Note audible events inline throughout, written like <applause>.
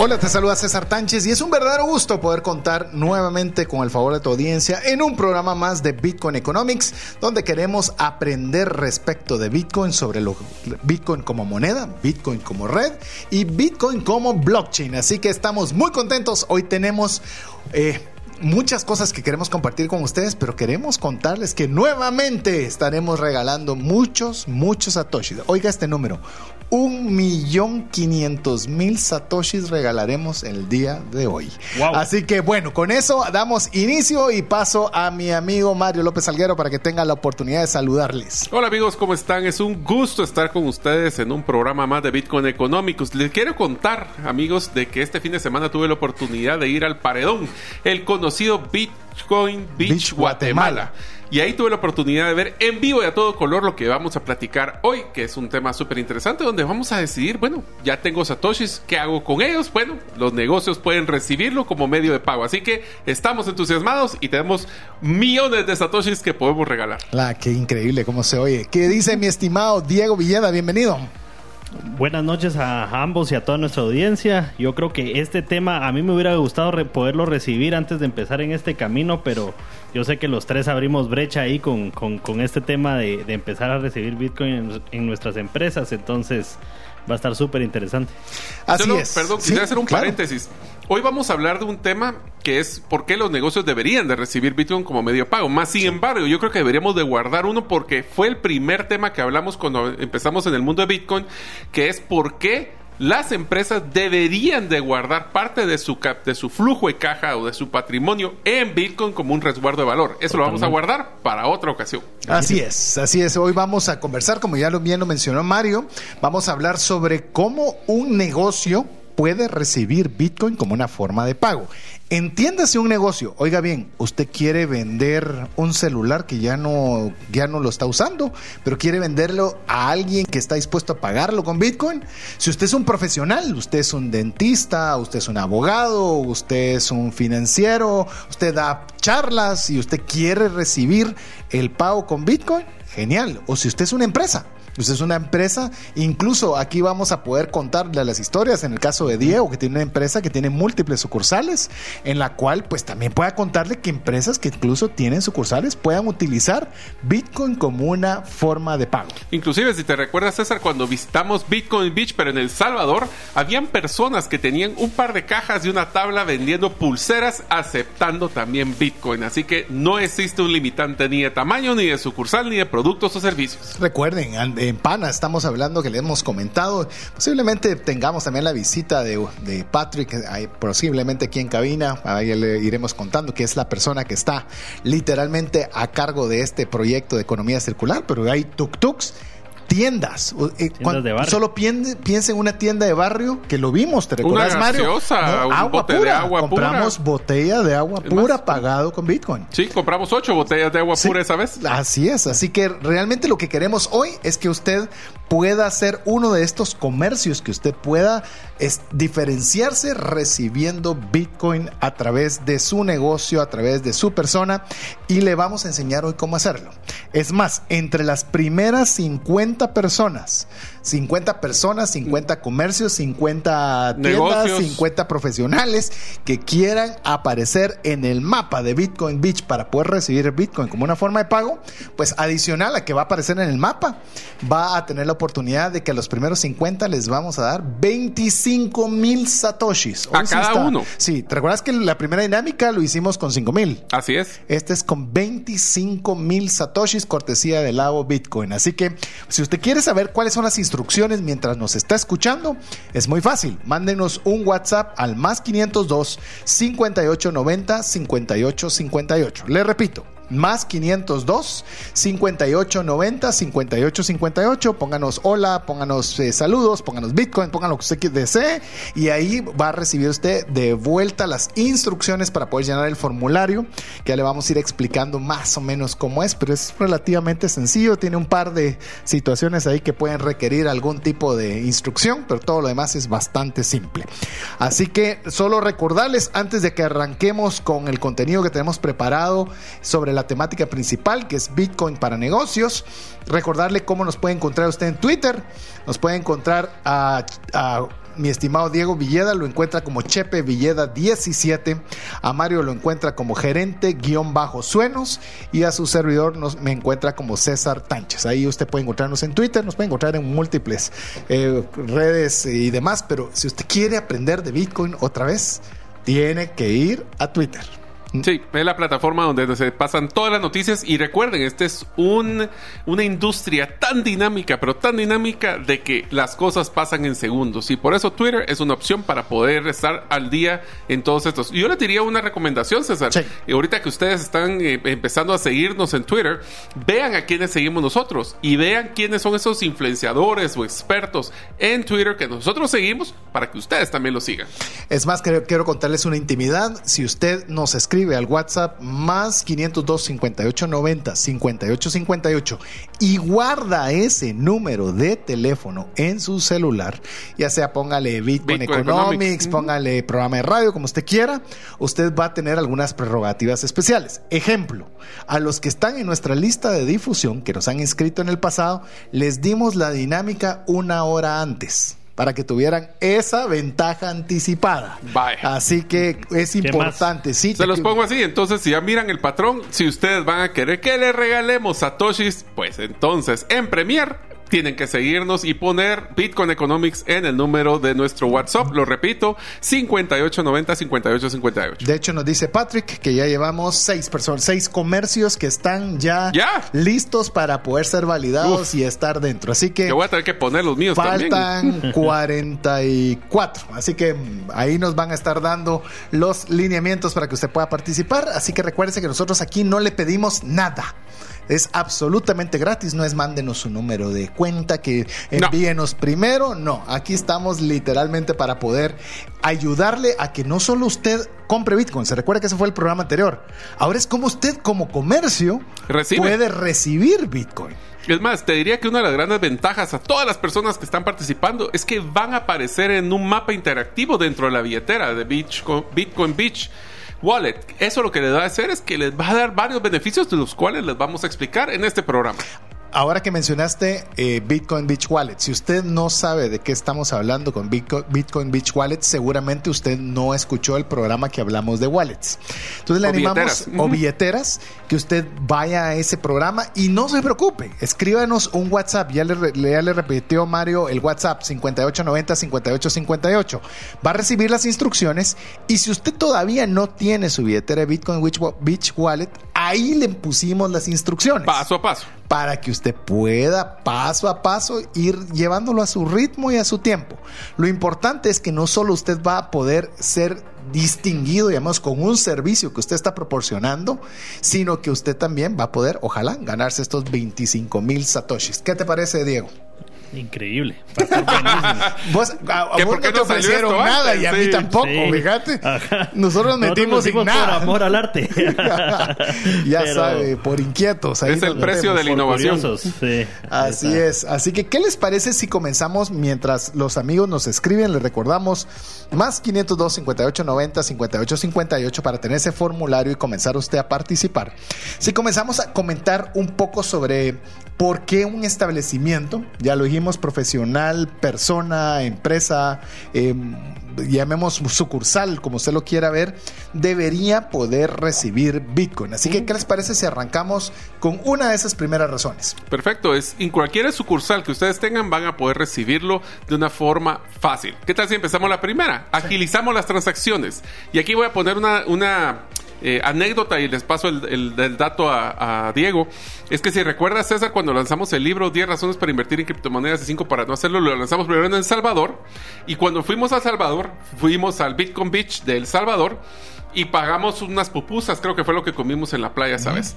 Hola, te saluda César Tánchez y es un verdadero gusto poder contar nuevamente con el favor de tu audiencia en un programa más de Bitcoin Economics, donde queremos aprender respecto de Bitcoin sobre lo, Bitcoin como moneda, Bitcoin como red y Bitcoin como blockchain. Así que estamos muy contentos. Hoy tenemos... Eh, muchas cosas que queremos compartir con ustedes, pero queremos contarles que nuevamente estaremos regalando muchos, muchos satoshis. Oiga este número, un millón quinientos mil satoshis regalaremos el día de hoy. Así que bueno, con eso damos inicio y paso a mi amigo Mario López Alguero para que tenga la oportunidad de saludarles. Hola amigos, ¿cómo están? Es un gusto estar con ustedes en un programa más de Bitcoin Económicos. Les quiero contar, amigos, de que este fin de semana tuve la oportunidad de ir al Paredón, el conocido Bitcoin Beach, Guatemala. Y ahí tuve la oportunidad de ver en vivo y a todo color lo que vamos a platicar hoy, que es un tema súper interesante donde vamos a decidir, bueno, ya tengo satoshis, ¿qué hago con ellos? Bueno, los negocios pueden recibirlo como medio de pago. Así que estamos entusiasmados y tenemos millones de satoshis que podemos regalar. La, qué increíble cómo se oye. ¿Qué dice mi estimado Diego Villeda? Bienvenido. Buenas noches a ambos y a toda nuestra audiencia. Yo creo que este tema a mí me hubiera gustado poderlo recibir antes de empezar en este camino, pero yo sé que los tres abrimos brecha ahí con, este tema de, empezar a recibir Bitcoin en, nuestras empresas, entonces va a estar súper interesante. Así es. Perdón, quisiera hacer un paréntesis. Hoy vamos a hablar de un tema que es por qué los negocios deberían de recibir Bitcoin como medio de pago. Más sin embargo, yo creo que deberíamos de guardar uno porque fue el primer tema que hablamos cuando empezamos en el mundo de Bitcoin, que es por qué las empresas deberían de guardar parte de su, de su flujo de caja o de su patrimonio en Bitcoin como un resguardo de valor. Eso lo vamos a guardar para otra ocasión. Así es, así es. Hoy vamos a conversar, como ya lo bien lo mencionó Mario, vamos a hablar sobre cómo un negocio puede recibir Bitcoin como una forma de pago. Entiéndase un negocio. Oiga bien, usted quiere vender un celular que ya no, ya no lo está usando, pero quiere venderlo a alguien que está dispuesto a pagarlo con Bitcoin. Si usted es un profesional, usted es un dentista, usted es un abogado, usted es un financiero, usted da charlas y usted quiere recibir el pago con Bitcoin, genial. O si usted es una empresa pues es una empresa, incluso aquí vamos a poder contarle las historias en el caso de Diego, que tiene una empresa que tiene múltiples sucursales, en la cual pues también pueda contarle que empresas que incluso tienen sucursales puedan utilizar Bitcoin como una forma de pago. Inclusive si te recuerdas César, cuando visitamos Bitcoin Beach, pero en El Salvador, habían personas que tenían un par de cajas y una tabla vendiendo pulseras aceptando también Bitcoin. Así que no existe un limitante ni de tamaño, ni de sucursal, ni de productos o servicios. Recuerden, en Pana estamos hablando que le hemos comentado. Posiblemente tengamos también la visita de, de Patrick, posiblemente aquí en cabina. Ahí le iremos contando que es la persona que está literalmente a cargo de este proyecto de economía circular, pero hay tuk-tuks tiendas. Eh, solo piensa en una tienda de barrio que lo vimos, ¿te recuerdas, Mario? agua pura. De agua compramos botella de agua pura pagado con Bitcoin. Sí, compramos ocho botellas de agua pura esa vez. Así es, así que realmente lo que queremos hoy es que usted pueda ser uno de estos comercios, que usted pueda es diferenciarse recibiendo Bitcoin a través de su negocio, a través de su persona y le vamos a enseñar hoy cómo hacerlo. Es más, entre las primeras 50 personas 50 personas, 50 comercios, 50 tiendas, 50 profesionales que quieran aparecer en el mapa de Bitcoin Beach para poder recibir Bitcoin como una forma de pago, pues adicional a que va a aparecer en el mapa, va a tener la oportunidad de que a los primeros 50 les vamos a dar 25 mil satoshis. a cada uno. Sí, ¿te recuerdas que la primera dinámica lo hicimos con 5 mil? Así es. Este es con 25 mil satoshis cortesía del lago Bitcoin. Así que si usted quiere saber cuáles son las instrucciones, mientras nos está escuchando, es muy fácil. Mándenos un WhatsApp al más 502 5890 5858. Le repito, más 502 5890 5858. Pónganos hola, pónganos eh, saludos, pónganos Bitcoin, pongan lo que usted desee y ahí va a recibir usted de vuelta las instrucciones para poder llenar el formulario que ya le vamos a ir explicando más o menos cómo es, pero es relativamente sencillo. Tiene un par de situaciones ahí que pueden requerir algún tipo de instrucción, pero todo lo demás es bastante simple. Así que solo recordarles antes de que arranquemos con el contenido que tenemos preparado sobre la temática principal, que es Bitcoin para negocios. Recordarle cómo nos puede encontrar usted en Twitter. Nos puede encontrar a, mi estimado Diego Villeda lo encuentra como Chepe Villeda 17, a Mario lo encuentra como gerente guion bajo suenos y a su servidor nos, me encuentra como César Tánchez. Ahí usted puede encontrarnos en Twitter, nos puede encontrar en múltiples eh, redes y demás, pero si usted quiere aprender de Bitcoin otra vez, tiene que ir a Twitter. Sí, es la plataforma donde se pasan todas las noticias y recuerden, esta es un, una industria tan dinámica, pero tan dinámica de que las cosas pasan en segundos y por eso Twitter es una opción para poder estar al día en todos estos. Y yo les diría una recomendación, César. Y ahorita que ustedes están eh, empezando a seguirnos en Twitter, vean a quiénes seguimos nosotros y vean quiénes son esos influenciadores o expertos en Twitter que nosotros seguimos para que ustedes también lo sigan. Es más, quiero, quiero contarles una intimidad. Si usted nos escribe al WhatsApp más 502 58 90 58 58 y guarda ese número de teléfono en su celular, ya sea póngale Bitcoin, Economics, póngale programa de radio, como usted quiera, usted va a tener algunas prerrogativas especiales. Ejemplo, a los que están en nuestra lista de difusión, que nos han inscrito en el pasado, les dimos la dinámica una hora antes para que tuvieran esa ventaja anticipada. Así que es importante. Sí, Se los pongo así. Entonces, si ya miran el patrón, si ustedes van a querer que le regalemos satoshis, pues entonces en Premier tienen que seguirnos y poner Bitcoin Economics en el número de nuestro WhatsApp. Lo repito, 5890-5858. De hecho, nos dice Patrick que ya llevamos seis personas, seis comercios que están ya, listos para poder ser validados y estar dentro. Así que. Yo voy a tener que poner los míos faltan <laughs> 44. Así que ahí nos van a estar dando los lineamientos para que usted pueda participar. Así que recuerde que nosotros aquí no le pedimos nada. Es absolutamente gratis, no es mándenos su número de cuenta, que envíenos primero, no, aquí estamos literalmente para poder ayudarle a que no solo usted compre Bitcoin, se recuerda que ese fue el programa anterior, ahora es como usted como comercio puede recibir Bitcoin. Es más, te diría que una de las grandes ventajas a todas las personas que están participando es que van a aparecer en un mapa interactivo dentro de la billetera de Bitcoin Beach Wallet. Eso lo que le va a hacer es que les va a dar varios beneficios de los cuales les vamos a explicar en este programa. Ahora que mencionaste eh, Bitcoin Beach Wallet, si usted no sabe de qué estamos hablando con Bitcoin, Beach Wallet, seguramente usted no escuchó el programa que hablamos de wallets. Entonces le animamos, o billeteras, que usted vaya a ese programa y no se preocupe, escríbanos un WhatsApp. Ya le, ya le repitió Mario el WhatsApp 5890-5858. Va a recibir las instrucciones y si usted todavía no tiene su billetera de Bitcoin Beach Wallet, ahí le pusimos las instrucciones. Paso a paso. Para que usted pueda paso a paso ir llevándolo a su ritmo y a su tiempo. Lo importante es que no solo usted va a poder ser distinguido, digamos, con un servicio que usted está proporcionando, sino que usted también va a poder, ojalá, ganarse estos 25 mil satoshis. ¿Qué te parece, Diego? Increíble. <laughs> vos, a, vos no te ofrecieron nada y a mí tampoco, fíjate. Nosotros metimos sin nada. Por amor al arte. <laughs> ya sabe, por inquietos. es el precio de la innovación. Así es. Así que, ¿qué les parece si comenzamos mientras los amigos nos escriben? Les recordamos más 502 58 90 58 58 para tener ese formulario y comenzar usted a participar. Si comenzamos a comentar un poco sobre por qué un establecimiento, ya lo dijimos, profesional, persona, empresa, eh, llamemos sucursal, como usted lo quiera ver, debería poder recibir Bitcoin. Así que, ¿qué les parece si arrancamos con una de esas primeras razones? Perfecto, es en cualquier sucursal que ustedes tengan van a poder recibirlo de una forma fácil. ¿Qué tal si empezamos la primera? Agilizamos las transacciones. Y aquí voy a poner una, una eh, anécdota y les paso el, dato a, Diego, es que si recuerdas César, cuando lanzamos el libro 10 razones para invertir en criptomonedas y 5 para no hacerlo, lo lanzamos primero en El Salvador y cuando fuimos a Salvador, fuimos al Bitcoin Beach de El Salvador y pagamos unas pupusas, creo que fue lo que comimos en la playa, ¿sabes?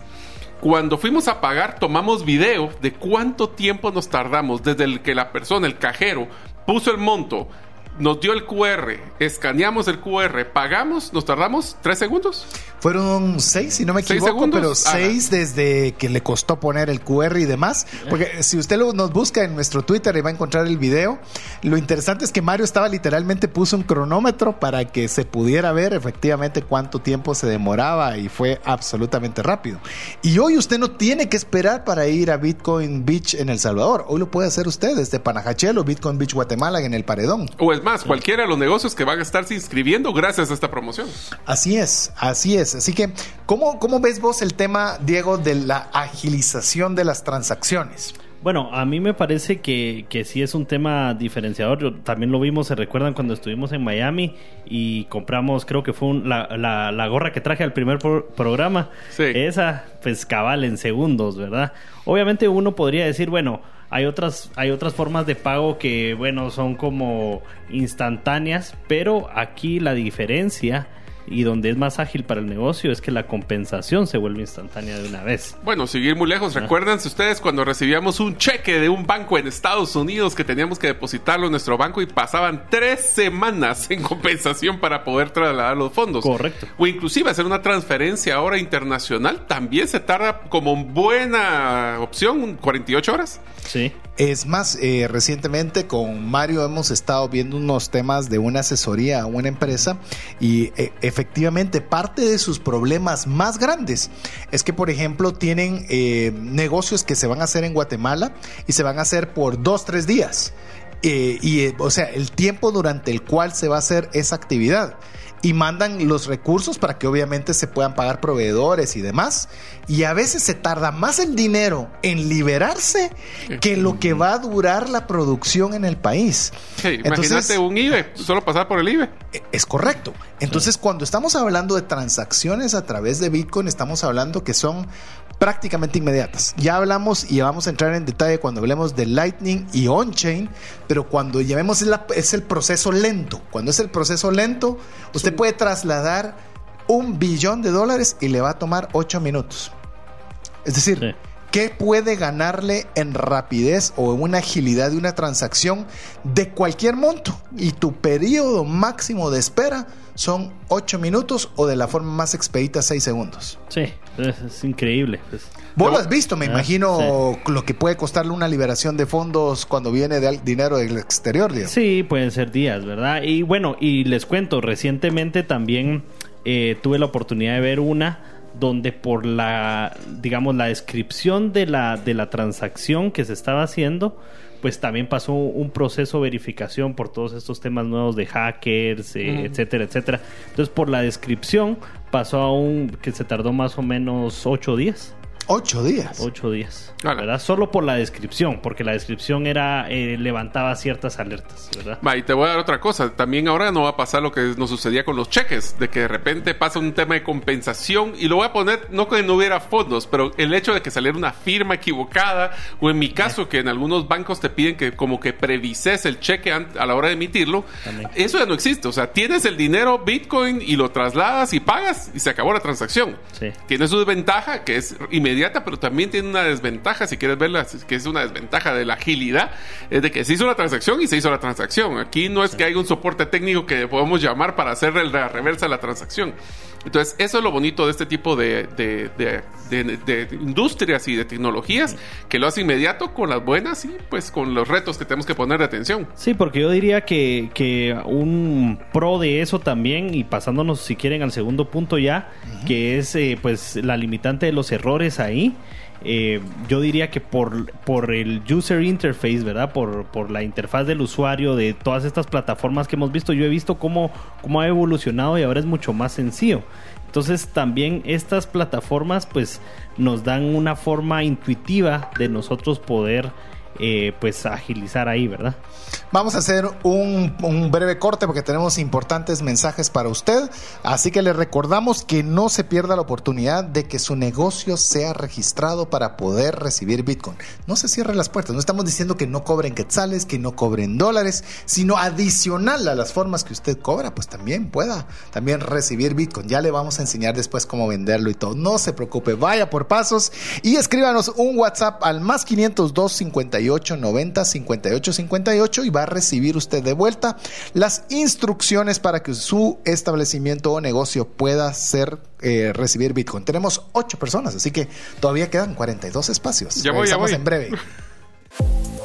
Cuando fuimos a pagar, tomamos video de cuánto tiempo nos tardamos desde el que la persona, el cajero, puso el monto, nos dio el QR, escaneamos el QR, pagamos, nos tardamos tres segundos. Fueron seis, si no me equivoco, pero seis desde que le costó poner el QR y demás. Porque si usted nos busca en nuestro Twitter y va a encontrar el video, lo interesante es que Mario estaba literalmente puso un cronómetro para que se pudiera ver efectivamente cuánto tiempo se demoraba y fue absolutamente rápido. Y hoy usted no tiene que esperar para ir a Bitcoin Beach en El Salvador. Hoy lo puede hacer usted desde Panajachel Bitcoin Beach Guatemala en el Paredón. O es más, cualquiera de los negocios que van a estarse inscribiendo gracias a esta promoción. Así es, así es. Así que, ¿cómo, ¿cómo ves vos el tema, Diego, de la agilización de las transacciones? Bueno, a mí me parece que, que sí es un tema diferenciador. también lo vimos, se recuerdan cuando estuvimos en Miami y compramos, creo que fue la, la, gorra que traje al primer programa. Sí. Esa, pues cabal en segundos, ¿verdad? Obviamente uno podría decir, bueno, hay otras, hay otras formas de pago que, bueno, son como instantáneas, pero aquí la diferencia y donde es más ágil para el negocio es que la compensación se vuelve instantánea de una vez. Bueno, seguir muy lejos, recuérdense ustedes cuando recibíamos un cheque de un banco en Estados Unidos que teníamos que depositarlo en nuestro banco y pasaban tres semanas <laughs> en compensación para poder trasladar los fondos. Correcto. O inclusive hacer una transferencia ahora internacional también se tarda como buena opción, 48 horas. Sí. Es más, eh, recientemente con Mario hemos estado viendo unos temas de una asesoría a una empresa y eh, efectivamente parte de sus problemas más grandes es que, por ejemplo, tienen eh, negocios que se van a hacer en Guatemala y se van a hacer por dos, tres días. y, o sea, el tiempo durante el cual se va a hacer esa actividad y mandan los recursos para que obviamente se puedan pagar proveedores y demás. Y a veces se tarda más el dinero en liberarse que lo que va a durar la producción en el país. imagínate un IBE, solo pasar por el IBE. E, es correcto. Entonces, cuando estamos hablando de transacciones a través de Bitcoin, estamos hablando que son prácticamente inmediatas. Ya hablamos y vamos a entrar en detalle cuando hablemos de Lightning y on-chain, pero cuando llamemos es, es el proceso lento. Cuando es el proceso lento, usted puede trasladar un billón de dólares y le va a tomar ocho minutos. Es decir, ¿qué puede ganarle en rapidez o en una agilidad de una transacción de cualquier monto? Y tu periodo máximo de espera son 8 minutos o de la forma más expedita 6 segundos. Sí, es, increíble. Pues. Vos lo has visto, me ah, imagino, lo que puede costarle una liberación de fondos cuando viene de dinero del exterior. Sí, pueden ser días, ¿verdad? Y bueno, y les cuento, recientemente también eh, tuve la oportunidad de ver una donde por la, digamos, la descripción de la, de la transacción que se estaba haciendo, pues también pasó un proceso de verificación por todos estos temas nuevos de hackers, eh, etcétera, etcétera. Entonces, por la descripción pasó a un que se tardó más o menos ocho días. Ocho días. Ocho días. ¿Verdad? Solo por la descripción, porque la descripción era eh, levantaba ciertas alertas, ¿verdad? Va, y te voy a dar otra cosa. También ahora no va a pasar lo que nos sucedía con los cheques, de que de repente pasa un tema de compensación y lo voy a poner, no que no hubiera fondos, pero el hecho de que saliera una firma equivocada, o en mi caso, que en algunos bancos te piden que como que previses el cheque a la hora de emitirlo, eso ya no existe. O sea, tienes el dinero Bitcoin y lo trasladas y pagas y se acabó la transacción. Sí. Tiene su desventaja, que es pero también tiene una desventaja, si quieres verla, que es una desventaja de la agilidad, es de que se hizo la transacción y se hizo la transacción. Aquí no es que haya un soporte técnico que podemos llamar para hacer la reversa de la transacción. Entonces, eso es lo bonito de este tipo de, de, industrias y de tecnologías, que lo hace inmediato con las buenas y pues con los retos que tenemos que poner de atención. Sí, porque yo diría que, que un pro de eso también, y pasándonos si quieren al segundo punto ya, que es eh, pues la limitante de los errores ahí. Eh, yo diría que por, por el user interface, ¿verdad? Por, por la interfaz del usuario de todas estas plataformas que hemos visto, yo he visto cómo, cómo ha evolucionado y ahora es mucho más sencillo. Entonces también estas plataformas pues nos dan una forma intuitiva de nosotros poder eh, pues agilizar ahí, ¿verdad? Vamos a hacer un, un, breve corte porque tenemos importantes mensajes para usted. Así que le recordamos que no se pierda la oportunidad de que su negocio sea registrado para poder recibir Bitcoin. No se cierren las puertas. No estamos diciendo que no cobren quetzales, que no cobren dólares, sino adicional a las formas que usted cobra, pues también pueda también recibir Bitcoin. Ya le vamos a enseñar después cómo venderlo y todo. No se preocupe, vaya por pasos y escríbanos un WhatsApp al más 502 58 90 58 58 y va a recibir usted de vuelta las instrucciones para que su establecimiento o negocio pueda ser eh, recibir Bitcoin. Tenemos ocho personas, así que todavía quedan 42 espacios. Ya voy, ya voy. en breve. <laughs>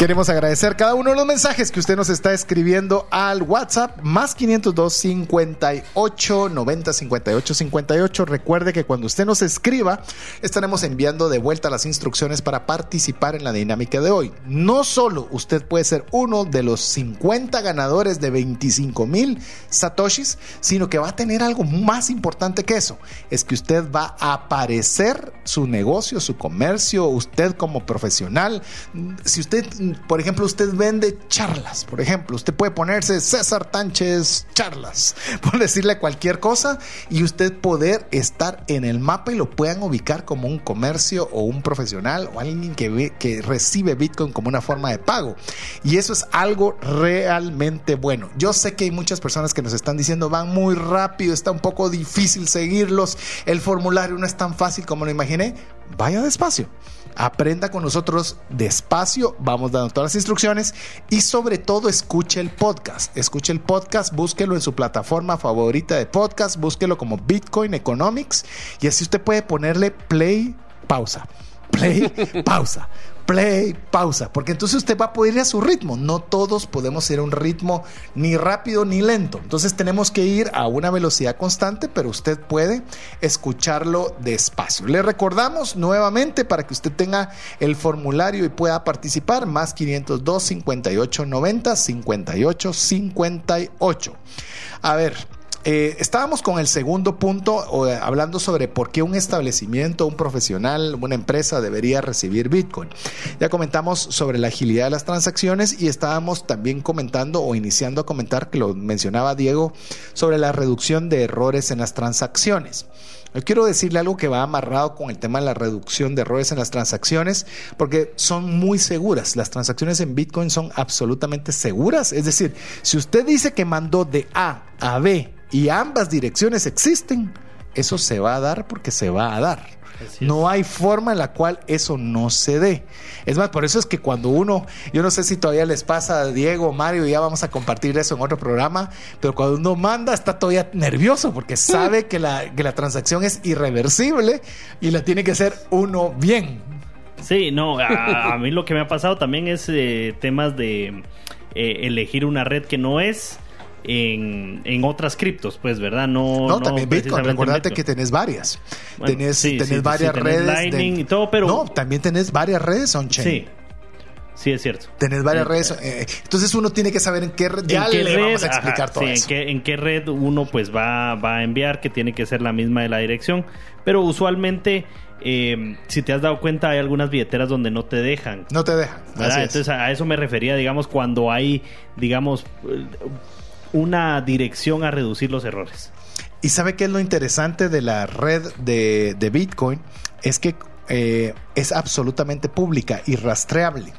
Queremos agradecer cada uno de los mensajes que usted nos está escribiendo al WhatsApp más 502 58 90 58 58. Recuerde que cuando usted nos escriba, estaremos enviando de vuelta las instrucciones para participar en la dinámica de hoy. No solo usted puede ser uno de los 50 ganadores de 25 mil satoshis, sino que va a tener algo más importante que eso. Es que usted va a aparecer su negocio, su comercio, usted como profesional. Si usted por ejemplo, usted vende charlas, por ejemplo, usted puede ponerse César Tánchez charlas, <laughs> por decirle cualquier cosa y usted poder estar en el mapa y lo puedan ubicar como un comercio o un profesional o alguien que, recibe Bitcoin como una forma de pago. Y eso es algo realmente bueno. Yo sé que hay muchas personas que nos están diciendo van muy rápido, está un poco difícil seguirlos, el formulario no es tan fácil como lo imaginé. Vaya despacio aprenda con nosotros despacio, vamos dando todas las instrucciones y sobre todo escuche el podcast. Escuche el podcast, búsquelo en su plataforma favorita de podcast, búsquelo como Bitcoin Economics y así usted puede ponerle play, pausa, play, <laughs> pausa play, pausa, porque entonces usted va a poder ir a su ritmo. No todos podemos ir a un ritmo ni rápido ni lento. Entonces tenemos que ir a una velocidad constante, pero usted puede escucharlo despacio. Le recordamos nuevamente para que usted tenga el formulario y pueda participar, más 502 58 90 58 58. A ver, eh, estábamos con el segundo punto, eh, hablando sobre por qué un establecimiento, un profesional, una empresa debería recibir Bitcoin. Ya comentamos sobre la agilidad de las transacciones y estábamos también comentando o iniciando a comentar, que lo mencionaba Diego, sobre la reducción de errores en las transacciones. Yo quiero decirle algo que va amarrado con el tema de la reducción de errores en las transacciones, porque son muy seguras. Las transacciones en Bitcoin son absolutamente seguras. Es decir, si usted dice que mandó de A a B y ambas direcciones existen, eso se va a dar porque se va a dar. No hay forma en la cual eso no se dé. Es más, por eso es que cuando uno, yo no sé si todavía les pasa a Diego, Mario, ya vamos a compartir eso en otro programa, pero cuando uno manda está todavía nervioso porque sabe que la, que la transacción es irreversible y la tiene que hacer uno bien. Sí, no, a, mí lo que me ha pasado también es eh, temas de eh, elegir una red que no es en, en otras criptos, pues, ¿verdad? No, no, también Bitcoin. Recordate que tenés varias. tenés, tenés varias redes. Lightning y todo, pero. No, también tenés varias redes on-chain. Sí. Sí, es cierto. Tenés varias redes. Eh, entonces uno tiene que saber en qué red. Ya le vamos a explicar todo eso. En qué, en qué red uno pues va, va a enviar, que tiene que ser la misma de la dirección. Pero usualmente eh, si te has dado cuenta, hay algunas billeteras donde no te dejan. No te dejan. Entonces a eso me refería, digamos, cuando hay, digamos, una dirección a reducir los errores. ¿Y sabe qué es lo interesante de la red de, Bitcoin? Es que eh, es absolutamente pública y rastreable.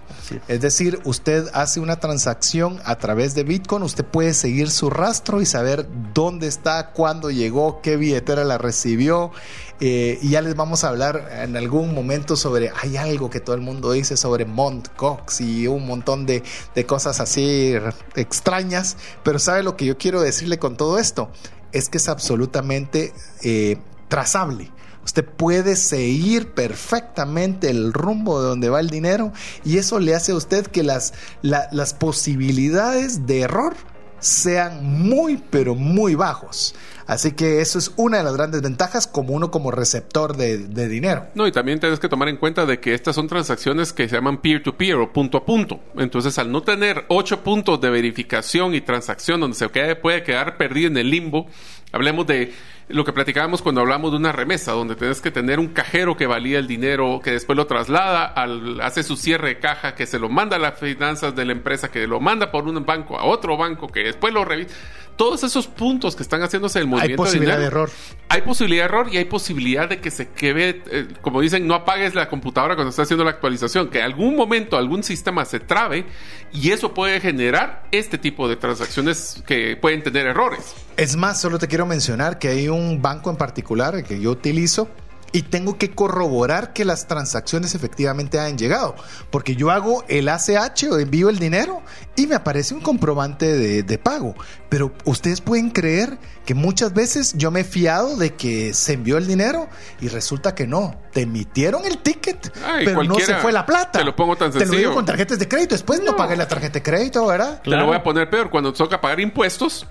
Es decir, usted hace una transacción a través de Bitcoin, usted puede seguir su rastro y saber dónde está, cuándo llegó, qué billetera la recibió. Eh, y ya les vamos a hablar en algún momento sobre, hay algo que todo el mundo dice sobre Mont Cox y un montón de, de cosas así extrañas, pero ¿sabe lo que yo quiero decirle con todo esto? Es que es absolutamente eh, trazable. Usted puede seguir perfectamente el rumbo de donde va el dinero y eso le hace a usted que las, las posibilidades de error sean muy, pero muy bajos. Así que eso es una de las grandes ventajas como uno como receptor de, dinero. No, y también tienes que tomar en cuenta de que estas son transacciones que se llaman peer-to-peer o punto a punto. Entonces, al no tener ocho puntos de verificación y transacción donde se puede quedar perdido en el limbo, hablemos de lo que platicábamos cuando hablamos de una remesa, donde tienes que tener un cajero que valía el dinero, que después lo traslada, al, hace su cierre de caja, que se lo manda a las finanzas de la empresa, que lo manda por un banco a otro banco, que después lo revisa. Todos esos puntos que están haciéndose el movimiento hay posibilidad de, error. Hay posibilidad de error y hay posibilidad de que se quede, eh, como dicen, no apagues la computadora cuando está haciendo la actualización, que en algún momento algún sistema se trabe y eso puede generar este tipo de transacciones que pueden tener errores. Es más, solo te quiero mencionar que hay un banco en particular que yo utilizo y tengo que corroborar que las transacciones efectivamente hayan llegado. Porque yo hago el ACH o envío el dinero y me aparece un comprobante de, pago. Pero ustedes pueden creer que muchas veces yo me he fiado de que se envió el dinero y resulta que no. Te emitieron el ticket, pero no se fue la plata. Te lo pongo tan sencillo. Te lo digo con tarjetas de crédito. Después no, pagué la tarjeta de crédito, ¿verdad? Te lo voy a poner peor. Cuando toca pagar impuestos,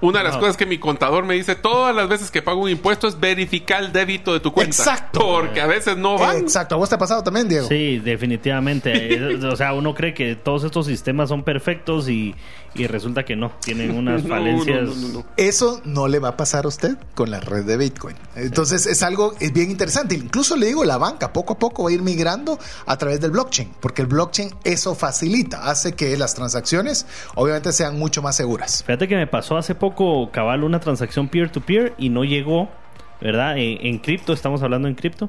una de las cosas que mi contador me dice todas las veces que pago un impuesto es verificar el débito de tu cuenta. Exacto. Porque a veces no van. Exacto. ¿A vos te ha pasado también, Diego? Sí, definitivamente. <laughs> o sea, uno cree que todos estos sistemas son perfectos y, resulta que no. Tienen unas <laughs> falencias. Eso no le va a pasar a usted con la red de Bitcoin. Entonces es algo es bien interesante. Incluso le digo, la banca poco a poco va a ir migrando a través del blockchain. Porque el blockchain eso facilita. Hace que las transacciones obviamente sean mucho más seguras. Fíjate que me pasó hace poco, cabal, una transacción peer-to-peer y no llegó ¿verdad? En, cripto, estamos hablando en cripto.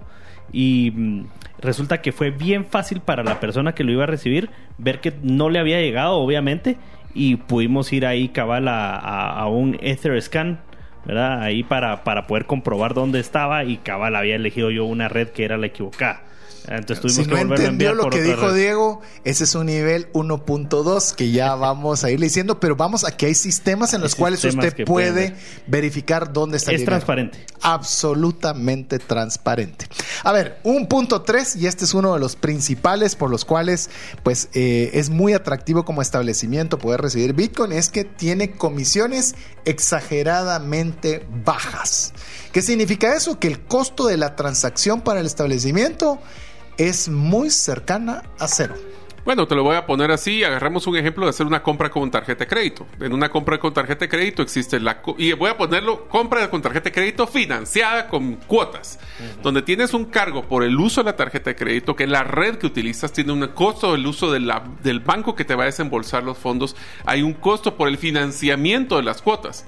Y mm, resulta que fue bien fácil para la persona que lo iba a recibir ver que no le había llegado, obviamente. Y pudimos ir ahí cabal a, a, un Ether Scan, ¿verdad? Ahí para, para poder comprobar dónde estaba. Y cabal había elegido yo una red que era la equivocada. Entonces si no entendió lo que dijo Diego, ese es un nivel 1.2 que ya <laughs> vamos a ir diciendo, pero vamos, aquí hay sistemas en los cuales usted puede verificar dónde está el Es transparente. Absolutamente transparente. A ver, un punto 3, y este es uno de los principales por los cuales pues eh, es muy atractivo como establecimiento poder recibir Bitcoin, es que tiene comisiones exageradamente bajas. ¿Qué significa eso? Que el costo de la transacción para el establecimiento es muy cercana a cero. Bueno, te lo voy a poner así. Agarramos un ejemplo de hacer una compra con tarjeta de crédito. En una compra con tarjeta de crédito existe la... Y voy a ponerlo, compra con tarjeta de crédito financiada con cuotas. Donde tienes un cargo por el uso de la tarjeta de crédito, que la red que utilizas tiene un costo del uso de la, del banco que te va a desembolsar los fondos. Hay un costo por el financiamiento de las cuotas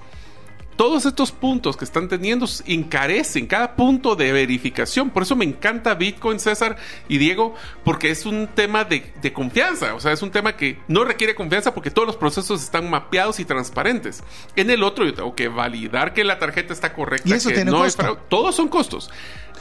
todos estos puntos que están teniendo encarecen cada punto de verificación. Por eso me encanta Bitcoin, César y Diego, porque es un tema de, confianza. O sea, es un tema que no requiere confianza porque todos los procesos están mapeados y transparentes. En el otro, yo tengo que validar que la tarjeta está correcta. Y eso que tiene no costo. todos son costos.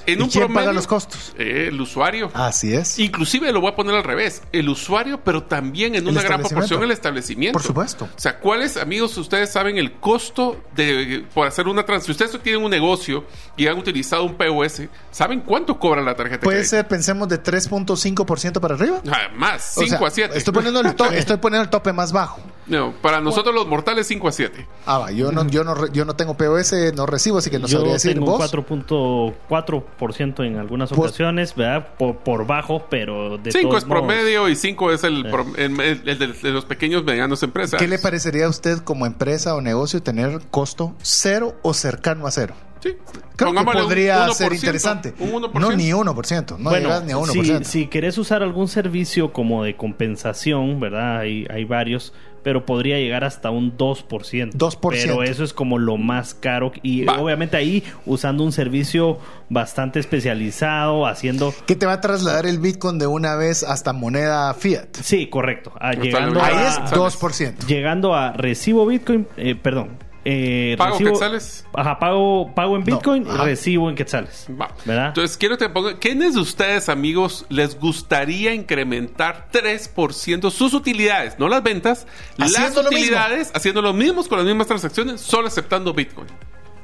En un quién paga los costos? Eh, el usuario. Así es. Inclusive lo voy a poner al revés. El usuario, pero también en una gran proporción el establecimiento. Por supuesto. O sea, ¿cuáles, amigos, ustedes saben el costo de por hacer una transacción? Si ustedes tienen un negocio y han utilizado un POS, ¿saben cuánto cobra la tarjeta? Puede ser, pensemos, de 3.5% para arriba. Ah, más, 5 a 7. Estoy poniendo, el <laughs> estoy poniendo el tope más bajo. No, para nosotros los mortales 5 a 7. Ah, va, yo no, yo no, yo no tengo POS, no recibo, así que no sabría decir. Tengo 4.4% en algunas pues- ocasiones, ¿verdad? Por, bajo, pero de 5 es promedio y 5 es el, de, los pequeños medianos empresas. ¿Qué le parecería a usted como empresa o negocio tener costo cero o cercano a cero? Sí. Creo que podría ser interesante. No, ni 1%. No bueno, ni Si, si querés usar algún servicio como de compensación, ¿verdad? Hay, hay varios. Pero podría llegar hasta un 2%. 2%. Pero eso es como lo más caro y Va. obviamente ahí usando un servicio bastante especializado, haciendo... Que te va a trasladar el Bitcoin de una vez hasta moneda fiat. Sí, correcto. Ah, llegando, Ahí a, es 2%. llegando a recibo Bitcoin, eh, perdón. Eh, ¿Pago recibo- quetzales? Ajá, pago, pago en No, Bitcoin, ajá. recibo en quetzales. Va. ¿Verdad? Entonces, quiero que te ponga, ¿quiénes de ustedes, amigos, les gustaría incrementar 3% sus utilidades? No las ventas, Haciendo las lo utilidades, haciendo lo mismo con las mismas transacciones, solo aceptando Bitcoin.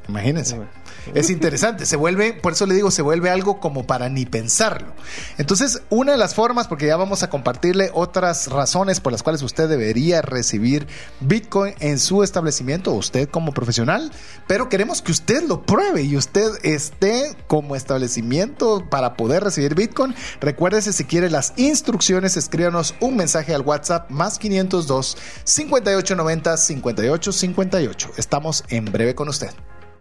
Imagínense. Es interesante, se vuelve, por eso le digo, se vuelve algo como para ni pensarlo. Entonces, una de las formas, porque ya vamos a compartirle otras razones por las cuales usted debería recibir Bitcoin en su establecimiento, usted como profesional, pero queremos que usted lo pruebe y usted esté como establecimiento para poder recibir Bitcoin. Recuérdese, si quiere las instrucciones, escríbanos un mensaje al WhatsApp más 502 5890 5858. Estamos en breve con usted.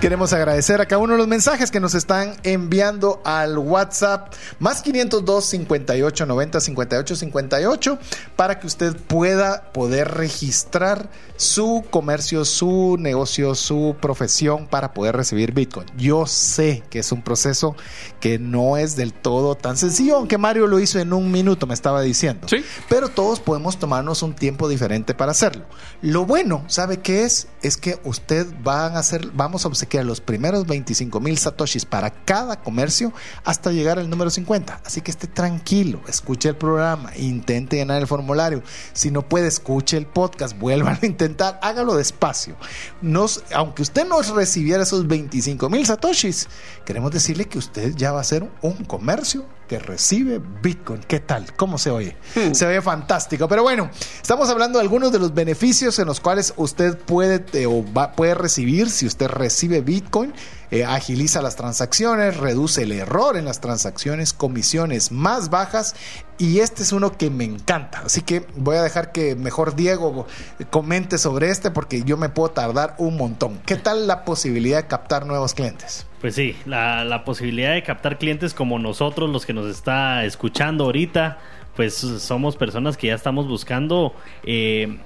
Queremos agradecer a cada uno de los mensajes que nos están enviando al WhatsApp más 502 58 90 58 58 para que usted pueda poder registrar su comercio, su negocio, su profesión para poder recibir Bitcoin. Yo sé que es un proceso que no es del todo tan sencillo, aunque Mario lo hizo en un minuto, me estaba diciendo. Sí. Pero todos podemos tomarnos un tiempo diferente para hacerlo. Lo bueno, ¿sabe qué es? Es que usted van a hacer, vamos a obsequiar los primeros 25 mil satoshis para cada comercio hasta llegar al número 50. Así que esté tranquilo, escuche el programa, intente llenar el formulario. Si no puede, escuche el podcast, vuelvan a intentar, hágalo despacio. Nos, aunque usted no recibiera esos 25 mil satoshis, queremos decirle que usted ya va a ser un comercio que recibe Bitcoin. ¿Qué tal? ¿Cómo se oye? Se oye fantástico. Pero bueno, estamos hablando de algunos de los beneficios en los cuales usted puede eh, o va- puede recibir si usted recibe Bitcoin. Eh, agiliza las transacciones, reduce el error en las transacciones, comisiones más bajas y este es uno que me encanta. Así que voy a dejar que mejor Diego comente sobre este porque yo me puedo tardar un montón. ¿Qué tal la posibilidad de captar nuevos clientes? Pues sí, la, posibilidad de captar clientes como nosotros, los que nos está escuchando ahorita, pues somos personas que ya estamos buscando eh,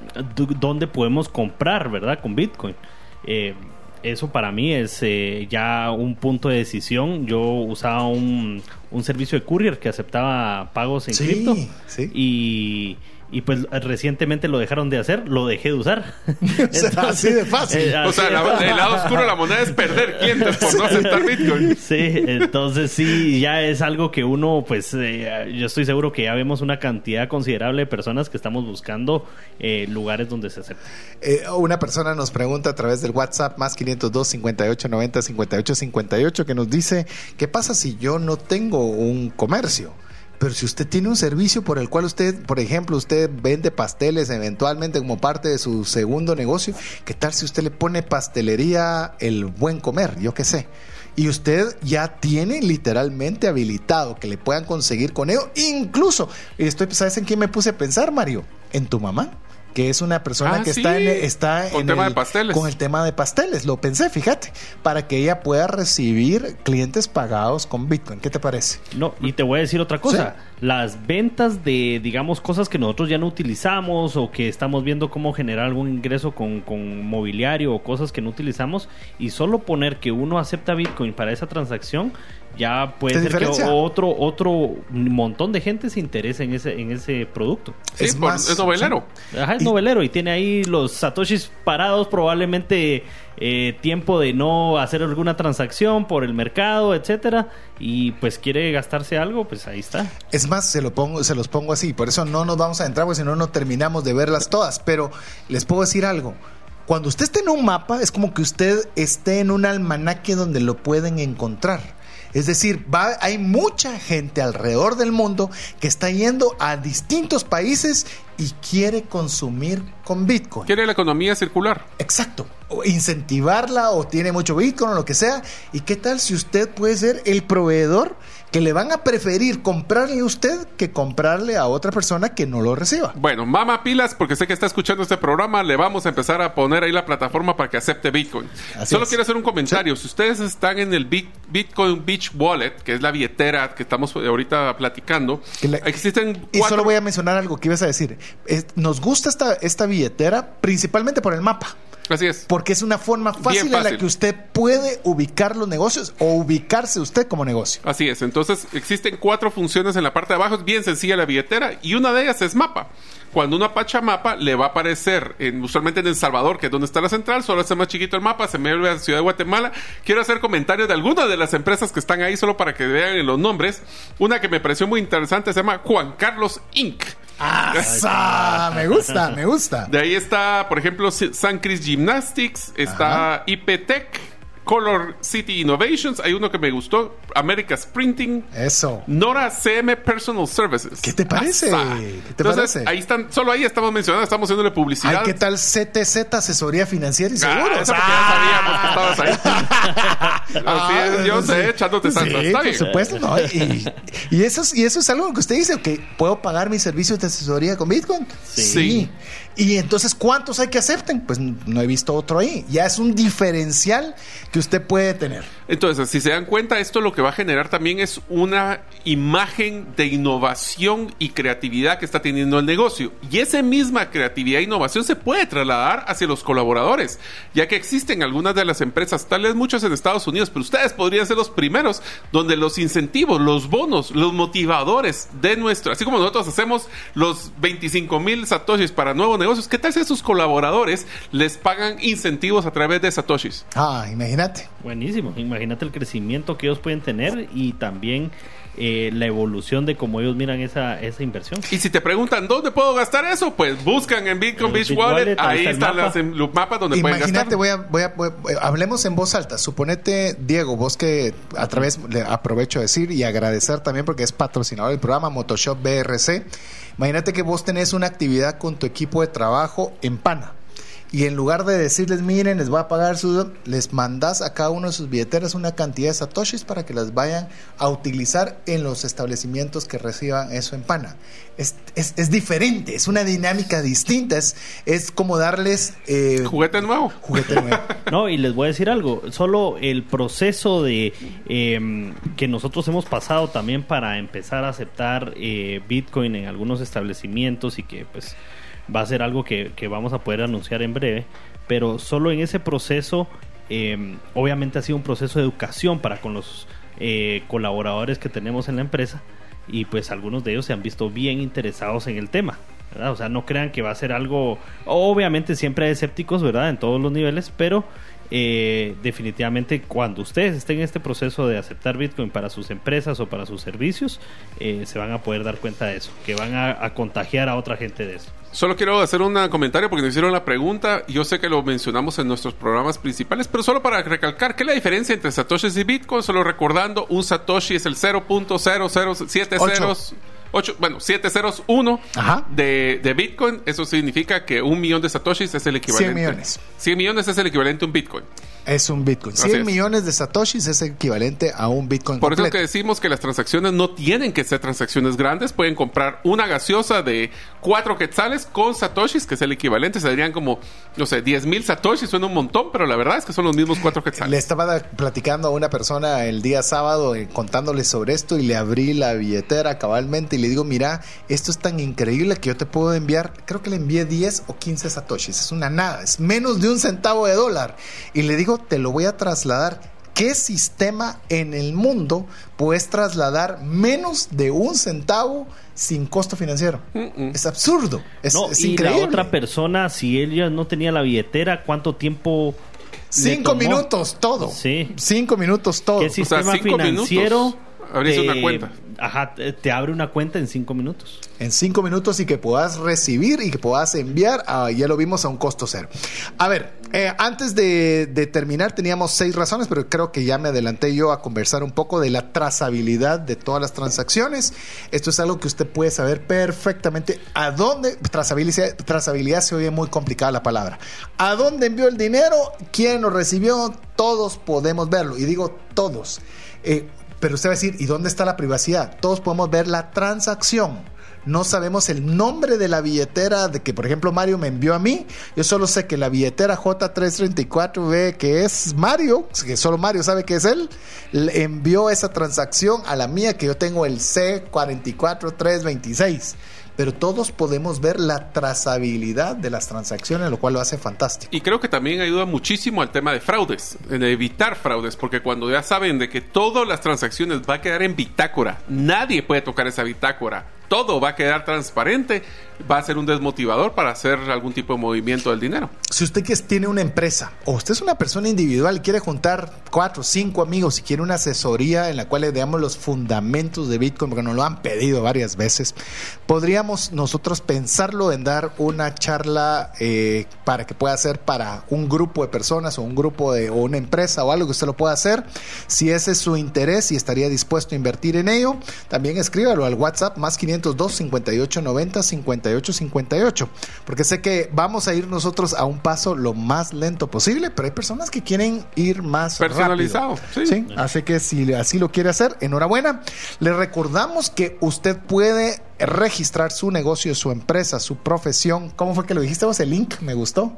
dónde podemos comprar, ¿verdad? Con Bitcoin. Eh, eso para mí es eh, ya un punto de decisión. Yo usaba un, un servicio de courier que aceptaba pagos en Sí, cripto sí. y, y pues recientemente lo dejaron de hacer, lo dejé de usar. <laughs> sea, <laughs> así de fácil. eh, O sea, la- el lado oscuro de la moneda es perder clientes por no aceptar Bitcoin. Sí, entonces sí, ya es algo que uno, pues eh, yo estoy seguro que ya vemos una cantidad considerable de personas que estamos buscando eh, lugares donde se acepte. Eh, una persona nos pregunta a través del WhatsApp más 502 58 90 58 58 que nos dice, ¿qué pasa si yo no tengo un comercio? Pero si usted tiene un servicio por el cual usted, por ejemplo, usted vende pasteles eventualmente como parte de su segundo negocio, ¿qué tal si usted le pone pastelería el buen comer? Yo qué sé. Y usted ya tiene literalmente habilitado que le puedan conseguir con ello. Incluso, estoy, ¿sabes en quién me puse a pensar, Mario? En tu mamá que es una persona Ah, que sí. está en, está Con en tema el- de pasteles. con el tema de pasteles. Lo pensé, fíjate, para que ella pueda recibir clientes pagados con Bitcoin. ¿Qué te parece? No, y te voy a decir otra cosa. Las ventas de, digamos, cosas que nosotros ya no utilizamos o que estamos viendo cómo generar algún ingreso con, con mobiliario o cosas que no utilizamos y solo poner que uno acepta Bitcoin para esa transacción ya puede ¿Qué ser que otro otro montón de gente se interese en ese en ese producto. Sí, Es por- más, es novelero. Ajá, es Y- novelero y tiene ahí los satoshis parados, probablemente eh, tiempo de no hacer alguna transacción por el mercado, etcétera, y pues quiere gastarse algo, pues ahí está. Es más, se, lo pongo, se los pongo así, por eso no nos vamos a entrar, porque si no, no terminamos de verlas todas. Pero les puedo decir algo. Cuando usted esté en un mapa, es como que usted esté en un almanaque donde lo pueden encontrar. Es decir, va, hay mucha gente alrededor del mundo que está yendo a distintos países y quiere consumir con Bitcoin. Quiere la economía circular. Exacto. Incentivarla o tiene mucho Bitcoin o lo que sea. ¿Y qué tal si usted puede ser el proveedor que le van a preferir comprarle a usted que comprarle a otra persona que no lo reciba? Bueno, mama pilas, porque sé que está escuchando este programa, le vamos a empezar a poner ahí la plataforma para que acepte Bitcoin. Así Solo es. quiero hacer un comentario. Si ustedes están en el Bit- Bitcoin Beach Wallet, que es la billetera que estamos ahorita platicando, existen Y solo voy a mencionar algo que ibas a decir. Nos gusta esta, esta billetera principalmente por el mapa. Así es. Porque es una forma fácil, en la que usted puede ubicar los negocios o ubicarse usted como negocio. Así es, entonces existen cuatro funciones en la parte de abajo, es bien sencilla la billetera y una de ellas es mapa. Cuando uno apacha mapa, le va a aparecer, en- usualmente en El Salvador, que es donde está la central, solo hace más chiquito el mapa, se me vuelve a Ciudad de Guatemala. Quiero hacer comentarios de algunas de las empresas que están ahí, solo para que vean los nombres. Una que me pareció muy interesante se llama Juan Carlos Inc. ¡Ah! Me gusta, me gusta. De ahí está, por ejemplo, San Cris Gymnastics, está IPTech, Color City Innovations, hay uno que me gustó, America's Printing, Eso. Nora CM Personal Services. ¿Qué te parece? Asa. ¿Qué te Entonces, parece? ahí están, solo ahí estamos mencionando, estamos haciéndole publicidad. Ay, ¿qué tal CTZ Asesoría Financiera y Ah, Seguros? esa porque ya sabíamos que estabas ahí. <laughs> Así es, yo Ah, sé, sí. echándote Sí, santa. Está por bien. supuesto, ¿no? Y, y eso es, y eso es algo que usted dice, que puedo pagar mis servicios de asesoría con Bitcoin. Sí. Y entonces, ¿cuántos hay que acepten? Pues no he visto otro ahí. Ya es un diferencial que usted puede tener. Entonces, si se dan cuenta, esto lo que va a generar también es una imagen de innovación y creatividad que está teniendo el negocio. Y esa misma creatividad e innovación se puede trasladar hacia los colaboradores, ya que existen algunas de las empresas, tal vez muchas en Estados Unidos, pero ustedes podrían ser los primeros donde los incentivos, los bonos, los motivadores de nuestro, así como nosotros hacemos los 25 mil satoshis para nuevos negocios, ¿qué tal si a sus colaboradores les pagan incentivos a través de satoshis? Ah, imagínate. Buenísimo. Imagínate el crecimiento que ellos pueden tener y también eh, la evolución de cómo ellos miran esa, esa inversión. Y si te preguntan dónde puedo gastar eso, pues buscan en Bitcoin Beach Wallet, Wallet, ahí están mapa. las, em- los mapas donde pueden Imagínate, gastar. voy a, voy a- voy a- hablemos en voz alta. Suponete, Diego, vos que a través, le aprovecho de decir y agradecer también porque es patrocinador del programa Motoshop BRC. Imagínate que vos tenés una actividad con tu equipo de trabajo en Pana. Y en lugar de decirles, miren, les voy a pagar su... Les mandas a cada uno de sus billeteras una cantidad de satoshis para que las vayan a utilizar en los establecimientos que reciban eso en Pana. Es, es, es diferente, es una dinámica distinta. Es, es como darles... eh, Juguete nuevo. juguete nuevo. <laughs> No, y les voy a decir algo, solo el proceso de eh, que nosotros hemos pasado también para empezar a aceptar eh, Bitcoin en algunos establecimientos y que pues va a ser algo que, que vamos a poder anunciar en breve, pero solo en ese proceso eh, obviamente ha sido un proceso de educación para con los eh, colaboradores que tenemos en la empresa y pues algunos de ellos se han visto bien interesados en el tema. O sea, no crean que va a ser algo... Obviamente siempre hay escépticos, ¿verdad? En todos los niveles, pero eh, definitivamente cuando ustedes estén en este proceso de aceptar Bitcoin para sus empresas o para sus servicios, eh, se van a poder dar cuenta de eso, que van a, a contagiar a otra gente de eso. Solo quiero hacer un comentario porque nos hicieron la pregunta. Yo sé que lo mencionamos en nuestros programas principales, pero solo para recalcar, ¿qué es la diferencia entre satoshis y bitcoin? Solo recordando, un satoshi es el 0.00708. Ocho, bueno, 701 Ajá. de, de Bitcoin. Eso significa que un millón de satoshis es el equivalente. 100 millones. 100 millones es el equivalente a un Bitcoin. Es un Bitcoin. Así 100 es. millones de satoshis es equivalente a un Bitcoin Por eso completo. que decimos que las transacciones no tienen que ser transacciones grandes. Pueden comprar una gaseosa de 4 quetzales con satoshis, que es el equivalente. Serían como, no sé, 10 mil satoshis. Suena un montón, pero la verdad es que son los mismos 4 Le quetzales. estaba da- platicando a una persona el día sábado eh, contándole sobre esto y le abrí la billetera cabalmente y le digo, mira, esto es tan increíble que yo te puedo enviar, creo que le envié 10 o 15 satoshis, es una nada, es menos de un centavo de dólar. Y le digo, te lo voy a trasladar ¿qué sistema en el mundo puedes trasladar menos de un centavo sin costo financiero? Es absurdo. Es, No, es y increíble. la otra persona, si ella no tenía la billetera, ¿cuánto tiempo? le Cinco tomó? minutos todo. Sí. Cinco minutos todo. ¿Qué sistema cinco financiero? minutos, abrís una cuenta. Ajá, te, abre una cuenta en cinco minutos. en cinco minutos y que puedas recibir y que puedas enviar, ah, ya lo vimos a un costo cero. A ver, eh, antes de, de terminar teníamos seis razones, pero creo que ya me adelanté yo a conversar un poco de la trazabilidad de todas las transacciones. Esto es algo que usted puede saber perfectamente a dónde, trazabilidad, trazabilidad se oye muy complicada la palabra, a dónde envió el dinero, quién lo recibió, todos podemos verlo. Y digo todos. Eh, pero usted va a decir, ¿y dónde está la privacidad? Todos podemos ver la transacción. No sabemos el nombre de la billetera de que, por ejemplo, Mario me envió a mí. Yo solo sé que la billetera J334B, que es Mario, que solo Mario sabe que es él, envió esa transacción a la mía, que yo tengo el C44326. Pero todos podemos ver la trazabilidad de las transacciones, lo cual lo hace fantástico. Y creo que también ayuda muchísimo al tema de fraudes, en evitar fraudes, porque cuando ya saben de que todas las transacciones va a quedar en bitácora, nadie puede tocar esa bitácora, todo va a quedar transparente, va a ser un desmotivador para hacer algún tipo de movimiento del dinero. Si usted que tiene una empresa o usted es una persona individual y quiere juntar cuatro o cinco amigos y quiere una asesoría en la cual le damos los fundamentos de Bitcoin, porque nos lo han pedido varias veces, podríamos nosotros pensarlo en dar una charla eh, para que pueda ser para un grupo de personas o un grupo de o una empresa o algo que usted lo pueda hacer. Si ese es su interés y estaría dispuesto a invertir en ello, también escríbalo al WhatsApp más 502 58 90 58 58, porque sé que vamos a ir nosotros a un paso lo más lento posible, pero hay personas que quieren ir más Personalizado, rápido. sí. Así que si así lo quiere hacer, enhorabuena. Le recordamos que usted puede registrar su negocio, su empresa, su profesión. ¿Cómo fue que lo dijiste vos? El link, me gustó.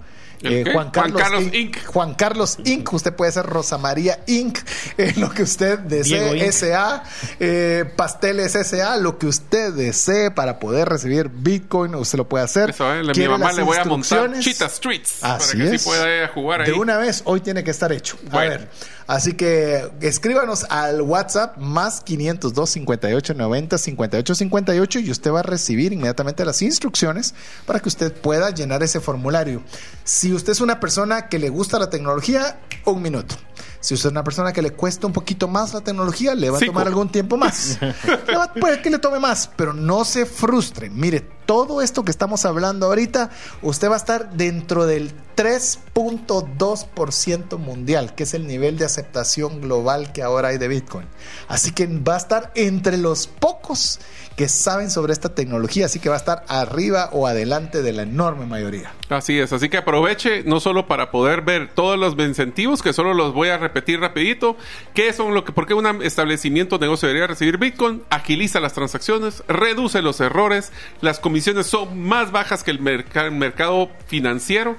Eh, ¿El qué? Juan Carlos Inc. Juan Carlos Inc. Usted puede ser Rosa María Inc. <laughs> eh, lo que usted desee. SA, eh, Pasteles SA, lo que usted desee para poder recibir Bitcoin, usted lo puede hacer. Eso, ¿eh? A mi ¿Quiere mamá le voy a montar? Cheetah Streets Así para que es. así pueda jugar ahí. De una vez, hoy tiene que estar hecho. A ver, así que escríbanos al WhatsApp más 502 58 90 58 58 y usted va a recibir inmediatamente las instrucciones para que usted pueda llenar ese formulario. Si usted es una persona que le gusta la tecnología, un minuto. Si usted es una persona que le cuesta un poquito más la tecnología, le va a tomar algún tiempo más. <laughs> Le va- puede que le tome más, pero no se frustre. Mire, todo esto que estamos hablando ahorita, usted va a estar dentro del 3.2% mundial, que es el nivel de aceptación global que ahora hay de Bitcoin. Así que va a estar entre los pocos que saben sobre esta tecnología, así que va a estar arriba o adelante de la enorme mayoría. Así es, así que aproveche no solo para poder ver todos los incentivos, que solo los voy a repetir rapidito, qué son lo que, por qué un establecimiento de negocio debería recibir Bitcoin, agiliza las transacciones, reduce los errores, las comisiones son más bajas que el merca- mercado financiero,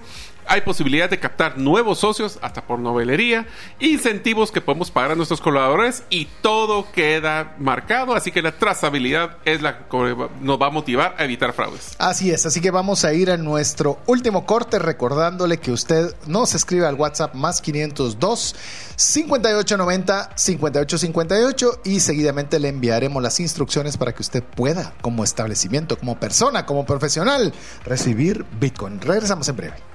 hay posibilidad de captar nuevos socios, hasta por novelería, incentivos que podemos pagar a nuestros colaboradores y todo queda marcado, así que la trazabilidad es la que nos va a motivar a evitar fraudes. Así es, así que vamos a ir a nuestro último corte recordándole que usted nos escribe al WhatsApp más 502 5890 5858 y seguidamente le enviaremos las instrucciones para que usted pueda como establecimiento, como persona, como profesional recibir Bitcoin. Regresamos en breve.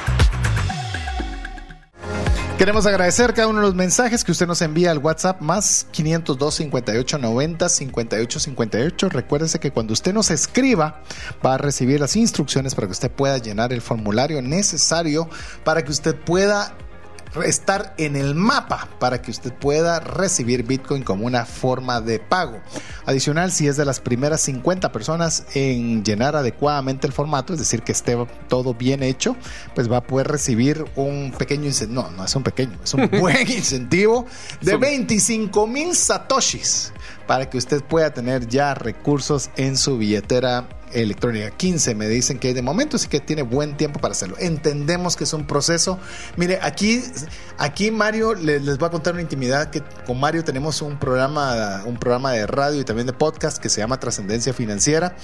Queremos agradecer cada uno de los mensajes que usted nos envía al WhatsApp más 502 58 90 58 58. Recuérdese que cuando usted nos escriba va a recibir las instrucciones para que usted pueda llenar el formulario necesario para que usted pueda estar en el mapa para que usted pueda recibir Bitcoin como una forma de pago. Adicional, si es de las primeras 50 personas en llenar adecuadamente el formato, es decir, que esté todo bien hecho, pues va a poder recibir un pequeño incentivo, no, no es un pequeño, es un <laughs> buen incentivo de 25 mil satoshis para que usted pueda tener ya recursos en su billetera electrónica. 15 me dicen que de momento sí que tiene buen tiempo para hacerlo. Entendemos que es un proceso. Mire, aquí, aquí Mario les, les voy a contar una intimidad que con Mario tenemos un programa, un programa de radio y también de podcast que se llama Trascendencia Financiera.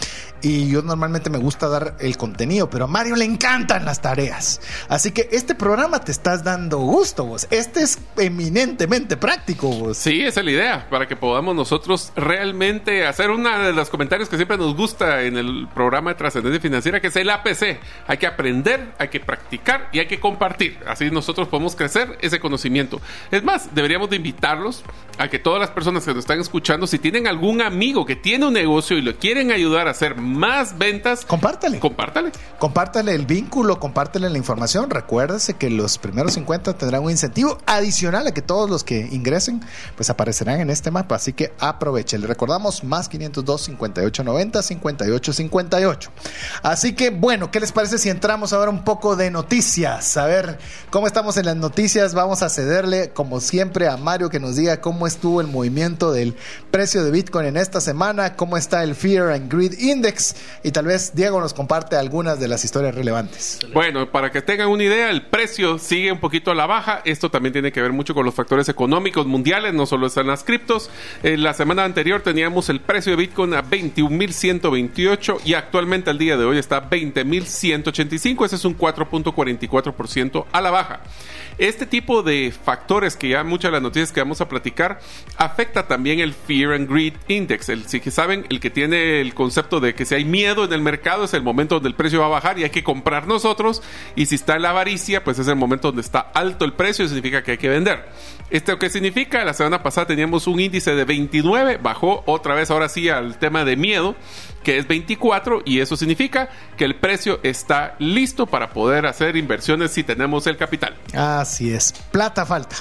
Y yo normalmente me gusta dar el contenido, pero a Mario le encantan las tareas. Así que este programa te estás dando gusto, vos. Este es eminentemente práctico, vos. Sí, esa es la idea, para que podamos nosotros realmente hacer uno de los comentarios que siempre nos gusta en el programa de trascendencia financiera, que es el APC. Hay que aprender, hay que practicar y hay que compartir. Así nosotros podemos crecer ese conocimiento. Es más, deberíamos de invitarlos a que todas las personas que nos están escuchando, si tienen algún amigo que tiene un negocio y le quieren ayudar a hacer más ventas, compártale. Compártale. Compártale el vínculo, compártale la información. Recuérdese que los primeros 50 tendrán un incentivo adicional a que todos los que ingresen, pues aparecerán en este mapa. Así que aproveche. Le recordamos más 502 58 90 58 58. Así que bueno, ¿qué les parece si entramos ahora un poco de noticias? A ver cómo estamos en las noticias. Vamos a cederle, como siempre, a Mario que nos diga cómo estuvo el movimiento del precio de Bitcoin en esta semana, cómo está el Fear and Greed Index y tal vez Diego nos comparte algunas de las historias relevantes. Bueno, para que tengan una idea, el precio sigue un poquito a la baja. Esto también tiene que ver mucho con los factores económicos mundiales, no solo están las criptos. En la semana anterior teníamos el precio de Bitcoin a 21.128 y actualmente al día de hoy está 20.185. Ese es un 4.44% a la baja. Este tipo de factores que ya muchas de las noticias que vamos a platicar afecta también el Fear and Greed Index. El, si saben, el que tiene el concepto de que si hay miedo en el mercado es el momento donde el precio va a bajar y hay que comprar nosotros. Y si está en la avaricia, pues es el momento donde está alto el precio y significa que hay que vender. ¿Esto qué significa? La semana pasada teníamos un índice de 29, bajó otra vez ahora sí al tema de miedo que es 24 y eso significa que el precio está listo para poder hacer inversiones si tenemos el capital. Así es, plata falta.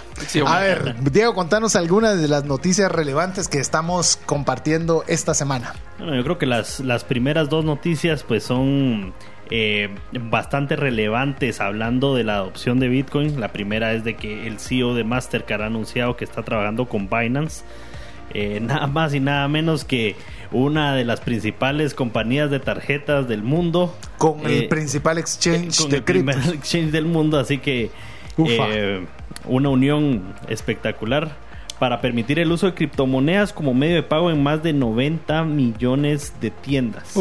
a ver, Diego, contanos algunas de las noticias relevantes que estamos compartiendo esta semana. Bueno, yo creo que las, las primeras dos noticias pues son eh, bastante relevantes hablando de la adopción de Bitcoin. La primera es de que el CEO de Mastercard ha anunciado que está trabajando con Binance. Eh, nada más y nada menos que una de las principales compañías de tarjetas del mundo. Con el eh, principal exchange con el primer <laughs> exchange del mundo, así que eh, una unión espectacular para permitir el uso de criptomonedas como medio de pago en más de 90 millones de tiendas.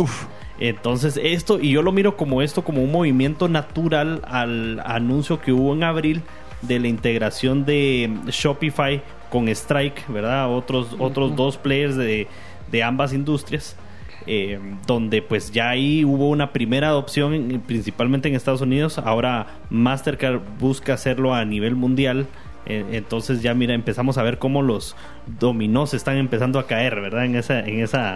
Entonces esto, y yo lo miro como esto, como un movimiento natural al anuncio que hubo en abril de la integración de Shopify con Strike, ¿verdad? Otros, otros dos players de, de ambas industrias. Eh, donde pues ya ahí hubo una primera adopción principalmente en Estados Unidos ahora Mastercard busca hacerlo a nivel mundial eh, entonces ya mira empezamos a ver cómo los dominós están empezando a caer verdad en esa en esa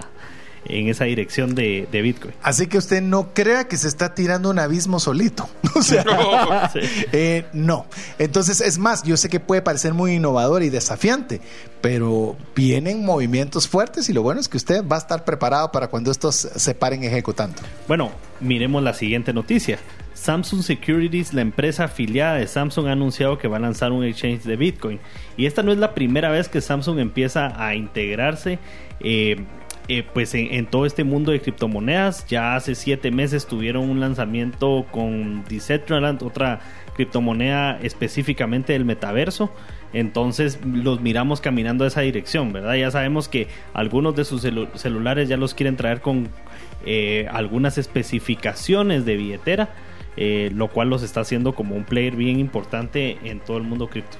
en esa dirección de, Bitcoin. Así que usted no crea que se está tirando un abismo solito. <laughs> O sea, <laughs> eh, no. Entonces, es más, yo sé que puede parecer muy innovador y desafiante, pero vienen movimientos fuertes y lo bueno es que usted va a estar preparado para cuando estos se paren ejecutando. Bueno, miremos la siguiente noticia. Samsung Securities, la empresa afiliada de Samsung, ha anunciado que va a lanzar un exchange de Bitcoin. Y esta no es la primera vez que Samsung empieza a integrarse eh, eh, pues en, todo este mundo de criptomonedas. Ya hace siete meses tuvieron un lanzamiento con Decentraland, otra criptomoneda específicamente del metaverso. Entonces los miramos caminando a esa dirección, ¿verdad? Ya sabemos que algunos de sus celulares ya los quieren traer con eh, algunas especificaciones de billetera, eh, lo cual los está haciendo como un player bien importante en todo el mundo cripto.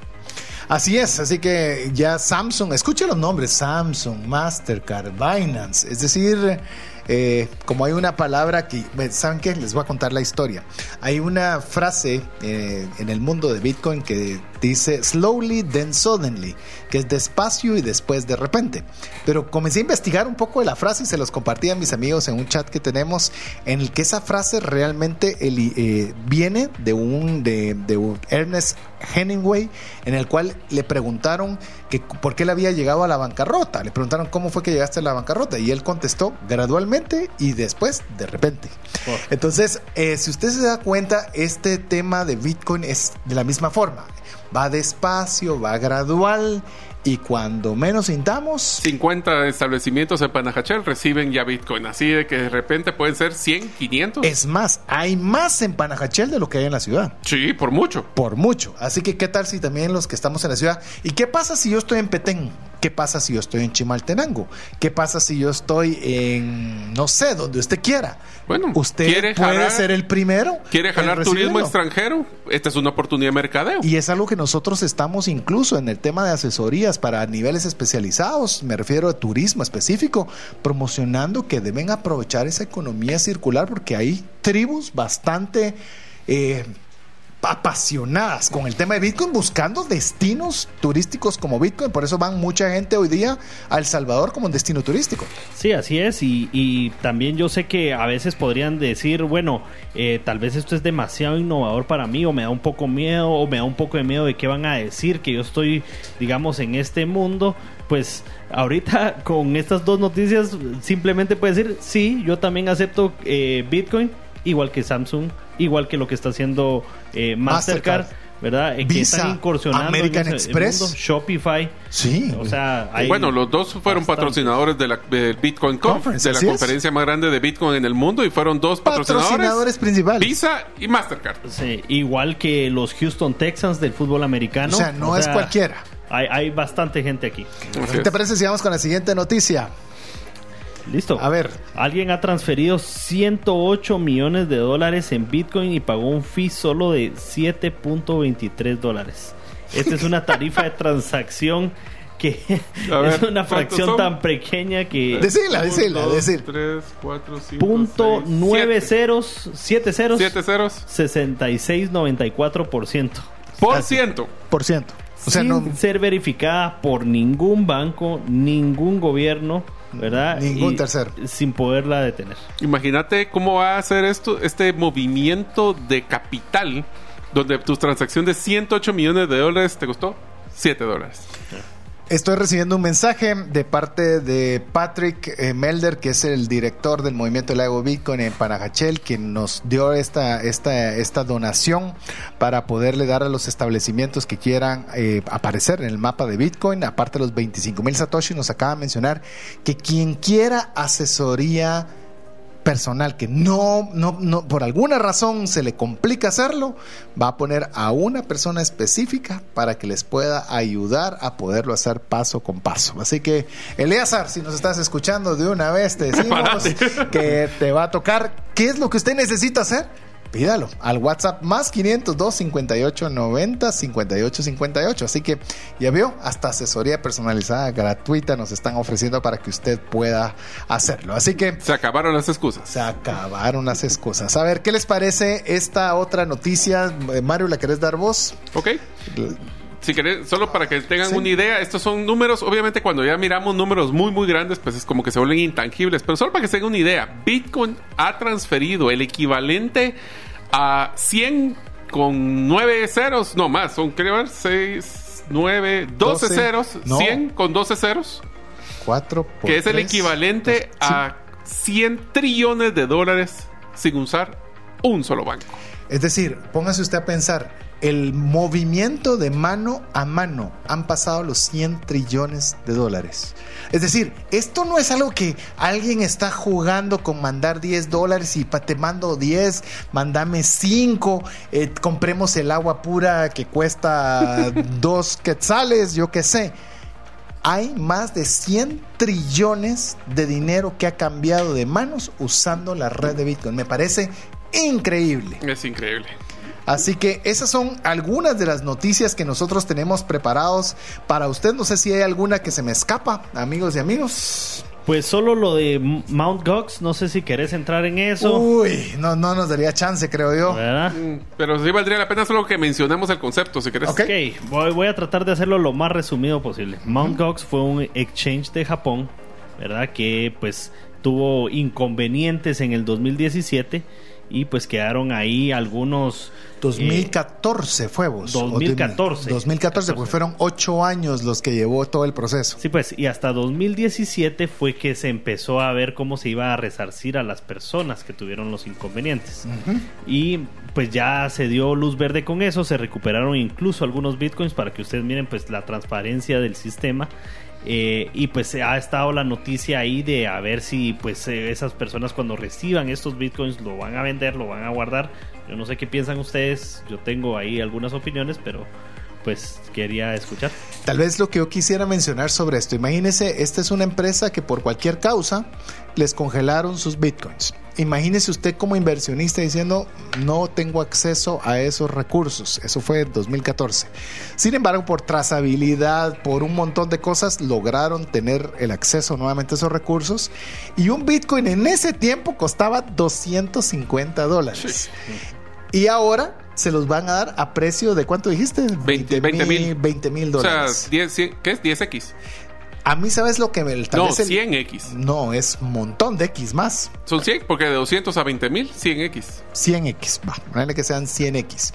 Así es, así que ya Samsung, escuche los nombres, Samsung, Mastercard, Binance, es decir, eh, como hay una palabra que, ¿saben qué? Les voy a contar la historia. Hay una frase eh, en el mundo de Bitcoin que dice slowly then suddenly, que es despacio y después de repente. Pero comencé a investigar un poco de la frase y se los compartí a mis amigos en un chat que tenemos en el que esa frase realmente eh, viene de un de, de Ernest Hemingway en el cual le preguntaron que por qué le había llegado a la bancarrota. Le preguntaron cómo fue que llegaste a la bancarrota y él contestó gradualmente y después de repente. Oh. Entonces, eh, si usted se da cuenta, este tema de Bitcoin es de la misma forma. Va despacio, va gradual y cuando menos sintamos 50 establecimientos en Panajachel reciben ya Bitcoin, así de que de repente pueden ser 100, 500. Es más, hay más en Panajachel de lo que hay en la ciudad. Sí, por mucho. Por mucho. Así que qué tal si también los que estamos en la ciudad ¿Y qué pasa si yo estoy en Petén? ¿Qué pasa si yo estoy en Chimaltenango? ¿Qué pasa si yo estoy en, no sé, donde usted quiera? Bueno, usted puede ser el primero. ¿Quiere jalar turismo extranjero? Esta es una oportunidad de mercadeo. Y es algo que nosotros estamos incluso en el tema de asesorías para niveles especializados, me refiero a turismo específico, promocionando que deben aprovechar esa economía circular porque hay tribus bastante... Eh, apasionadas con el tema de Bitcoin, buscando destinos turísticos como Bitcoin. Por eso van mucha gente hoy día a El Salvador como un destino turístico. Sí, así es. Y, también yo sé que a veces podrían decir, bueno, eh, tal vez esto es demasiado innovador para mí, o me da un poco miedo, o me da un poco de miedo de qué van a decir, que yo estoy, digamos, en este mundo. Pues ahorita <laughs> con estas dos noticias simplemente puede decir, sí, yo también acepto eh, Bitcoin, igual que Samsung igual que lo que está haciendo eh, Mastercard, ¿verdad? Eh, que están incursionando American Express, Shopify. Sí. O sea, bueno, los dos fueron patrocinadores de la del Bitcoin Conference, de la conferencia más grande de Bitcoin en el mundo y fueron dos patrocinadores, patrocinadores principales. Visa y Mastercard. Sí, igual que los Houston Texans del fútbol americano. O sea, no es cualquiera. Hay, hay bastante gente aquí. ¿Qué te parece si vamos con la siguiente noticia? Listo. A ver. Alguien ha transferido 108 millones de dólares en Bitcoin y pagó un fee solo de 7.23 dólares. Esta es una tarifa de transacción que <laughs> es una fracción tan pequeña que. Decila, decila, decila. 3, 4, 5. Punto 9 ceros, 7 ceros. 7 ceros. 66,94%. Por ciento. Por ciento. O sea, Sin no... ser verificada por ningún banco, ningún gobierno ¿verdad? Ningún tercero. Sin poderla detener. Imagínate cómo va a hacer esto, este movimiento de capital, donde tu transacción de 108 millones de dólares te costó 7 dólares. Estoy recibiendo un mensaje de parte de Patrick eh, Melder, que es el director del movimiento Lago Bitcoin en Panajachel, quien nos dio esta, esta, esta donación para poderle dar a los establecimientos que quieran eh, aparecer en el mapa de Bitcoin. Aparte de los 25 mil Satoshi, nos acaba de mencionar que quien quiera asesoría personal que no, no, no, por alguna razón se le complica hacerlo, va a poner a una persona específica para que les pueda ayudar a poderlo hacer paso con paso. Así que, Eleazar, si nos estás escuchando de una vez, te decimos que te va a tocar. ¿Qué es lo que usted necesita hacer? Pídalo al WhatsApp más 502 58 90 58 58. Así que ya vio, hasta asesoría personalizada gratuita nos están ofreciendo para que usted pueda hacerlo. Así que se acabaron las excusas. Se acabaron las excusas. A ver, ¿qué les parece esta otra noticia? Eh, Mario, ¿la querés dar vos? Ok. Si querés, solo para que tengan una idea, estos son números, obviamente cuando ya miramos números muy muy grandes, pues es como que se vuelven intangibles, pero solo para que se tengan una idea, Bitcoin ha transferido el equivalente a 100 con 9 ceros, no más, son creo 6, 9, 12, ceros, 100 con 12 ceros. 4 Que es el equivalente a 100 trillones de dólares sin usar un solo banco. Es decir, póngase usted a pensar, el movimiento de mano a mano han pasado los 100 trillones de dólares. Es decir, esto no es algo que alguien está jugando con mandar 10 dólares y te mando 10, mandame 5, eh, compremos el agua pura que cuesta <laughs> 2 quetzales, yo qué sé. Hay más de 100 trillones de dinero que ha cambiado de manos usando la red de Bitcoin. Me parece increíble. Es increíble. Así que esas son algunas de las noticias que nosotros tenemos preparados para usted. No sé si hay alguna que se me escapa, amigos y amigos. Pues solo lo de Mount Gox, no sé si querés entrar en eso. Uy, no, no nos daría chance, creo yo. ¿Verdad? Mm, Pero sí valdría la pena solo que mencionemos el concepto, si querés. Ok. Ok, voy, voy a tratar de hacerlo lo más resumido posible. Mount Gox fue un exchange de Japón, ¿verdad? Que pues tuvo inconvenientes en el 2017 y pues quedaron ahí algunos... eh, 2014 fue vos. o 2014. 2014, pues fueron ocho años los que llevó todo el proceso. Sí, pues, y hasta 2017 fue que se empezó a ver cómo se iba a resarcir a las personas que tuvieron los inconvenientes. Y pues ya se dio luz verde con eso, se recuperaron incluso algunos bitcoins para que ustedes miren pues la transparencia del sistema. Eh, y pues ha estado la noticia ahí de a ver si pues eh, esas personas cuando reciban estos bitcoins lo van a vender, lo van a guardar. Yo no sé qué piensan ustedes, yo tengo ahí algunas opiniones, pero pues quería escuchar. Tal vez lo que yo quisiera mencionar sobre esto, imagínese, esta es una empresa que por cualquier causa les congelaron sus bitcoins. Imagínese usted como inversionista diciendo, no tengo acceso a esos recursos. Eso fue en 2014. Sin embargo, por trazabilidad, por un montón de cosas, lograron tener el acceso nuevamente a esos recursos. Y un bitcoin en ese tiempo costaba 250 dólares. Y ahora se los van a dar a precio de cuánto dijiste? 20 mil. 20 mil O sea, dólares. 10, 100 ¿qué es? 10X. A mí, ¿sabes lo que me... tal No, vez el- 100X. No, es un montón de X más. Son 100, porque de 200 a 20 mil, 100X. 100X, va, ponle que sean 100X.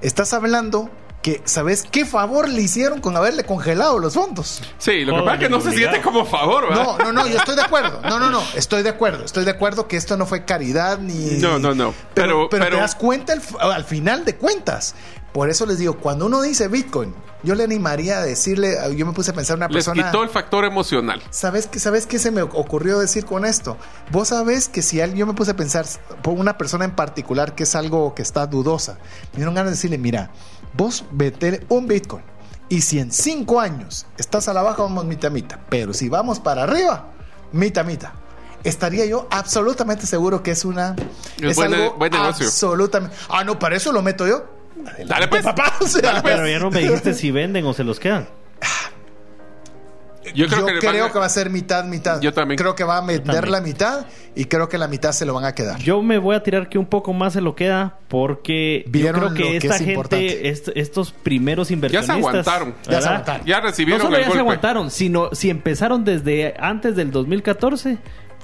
Estás hablando que, ¿sabes qué favor le hicieron con haberle congelado los fondos? Sí, lo que Joder, pasa es que no se siente como favor, ¿verdad? No, no, no, yo estoy de acuerdo. No, no, no, estoy de acuerdo. Estoy de acuerdo que esto no fue caridad ni. No, no, no. Pero, Pero- pero, te das cuenta al final de cuentas. Por eso les digo, cuando uno dice Bitcoin, yo le animaría a decirle, yo me puse a pensar en una Les persona. quitó el factor emocional. ¿Sabes qué, ¿Sabes qué se me ocurrió decir con esto? Vos sabés que si alguien, yo me puse a pensar por una persona en particular que es algo que está dudosa, me dieron ganas de decirle, mira, vos vete un Bitcoin y si en cinco años estás a la baja, vamos mitad mitad, pero si vamos para arriba, mitad mitad. Estaría yo absolutamente seguro que es una Es buen ne- buen negocio. absolutamente. Ah, no, para eso lo meto yo. Dale pues. papá, o sea, Dale, pues. Pero ya no me dijiste si venden o se los quedan. Yo Yo creo creo, que, van a- que va a ser mitad, mitad. Yo también. Creo que va a vender también. la mitad y creo que la mitad se lo van a quedar. Yo me voy a tirar que un poco más se lo queda porque yo Vieron creo que que esta es importante. gente, est- estos primeros Ya inversionistas... se aguantaron. Ya se aguantaron. Ya No recibieron solo el ya se golpe. aguantaron, sino si empezaron desde antes del 2014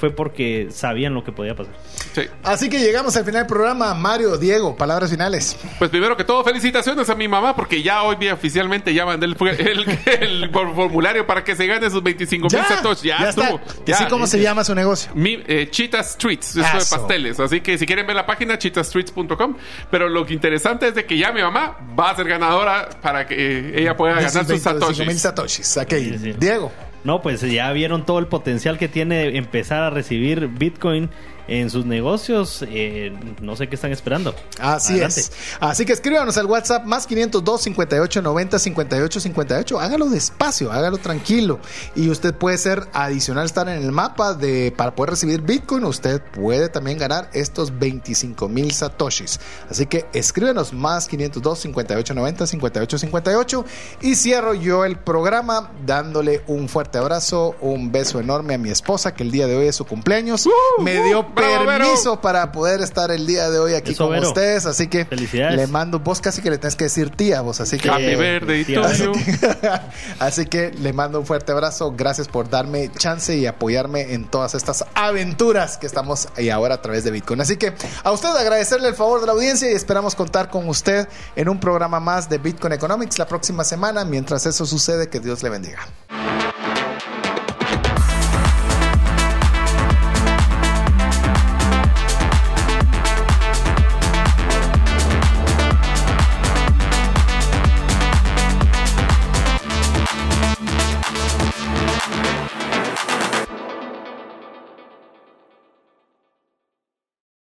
fue porque sabían lo que podía pasar. Sí. Así que llegamos al final del programa. Mario, Diego, palabras finales. Pues primero que todo, felicitaciones a mi mamá porque ya hoy día oficialmente ya mandé el, <laughs> el- el formulario para que se gane sus 25 mil satoshi. Ya, está. estuvo. ¿Y así Ya. cómo se llama su negocio? Mi, eh, Cheetah Streets, eso de pasteles. Así que si quieren ver la página, cheetahstreets.com. Pero lo que interesante es de que ya mi mamá va a ser ganadora para que eh, ella pueda ganar sus mil satoshis. satoshis. Ok. Sí, sí. Diego. No, pues ya vieron todo el potencial que tiene empezar a recibir Bitcoin en sus negocios. eh, no sé qué están esperando. Así Adelante. es. Así que escríbanos al WhatsApp más 502 58 90 58 58. Hágalo despacio, hágalo tranquilo. Y usted puede ser adicional, estar en el mapa de para poder recibir Bitcoin. Usted puede también ganar estos 25 mil satoshis. Así que escríbenos más 502 58 90 58 58. Y cierro yo el programa dándole un fuerte abrazo, un beso enorme a mi esposa que el día de hoy es su cumpleaños. Me dio Vero. permiso para poder estar el día de hoy aquí Eso, con Vero. ustedes, así que Felicidades. le mando, vos casi que le tenés que decir tía, vos, así que Happy tía. to así you. que, <laughs> así que le mando un fuerte abrazo, gracias por darme chance y apoyarme en todas estas aventuras que estamos ahí ahora a través de Bitcoin. Así que a usted agradecerle el favor de la audiencia y esperamos contar con usted en un programa más de Bitcoin Economics la próxima semana. Mientras eso sucede, que Dios le bendiga.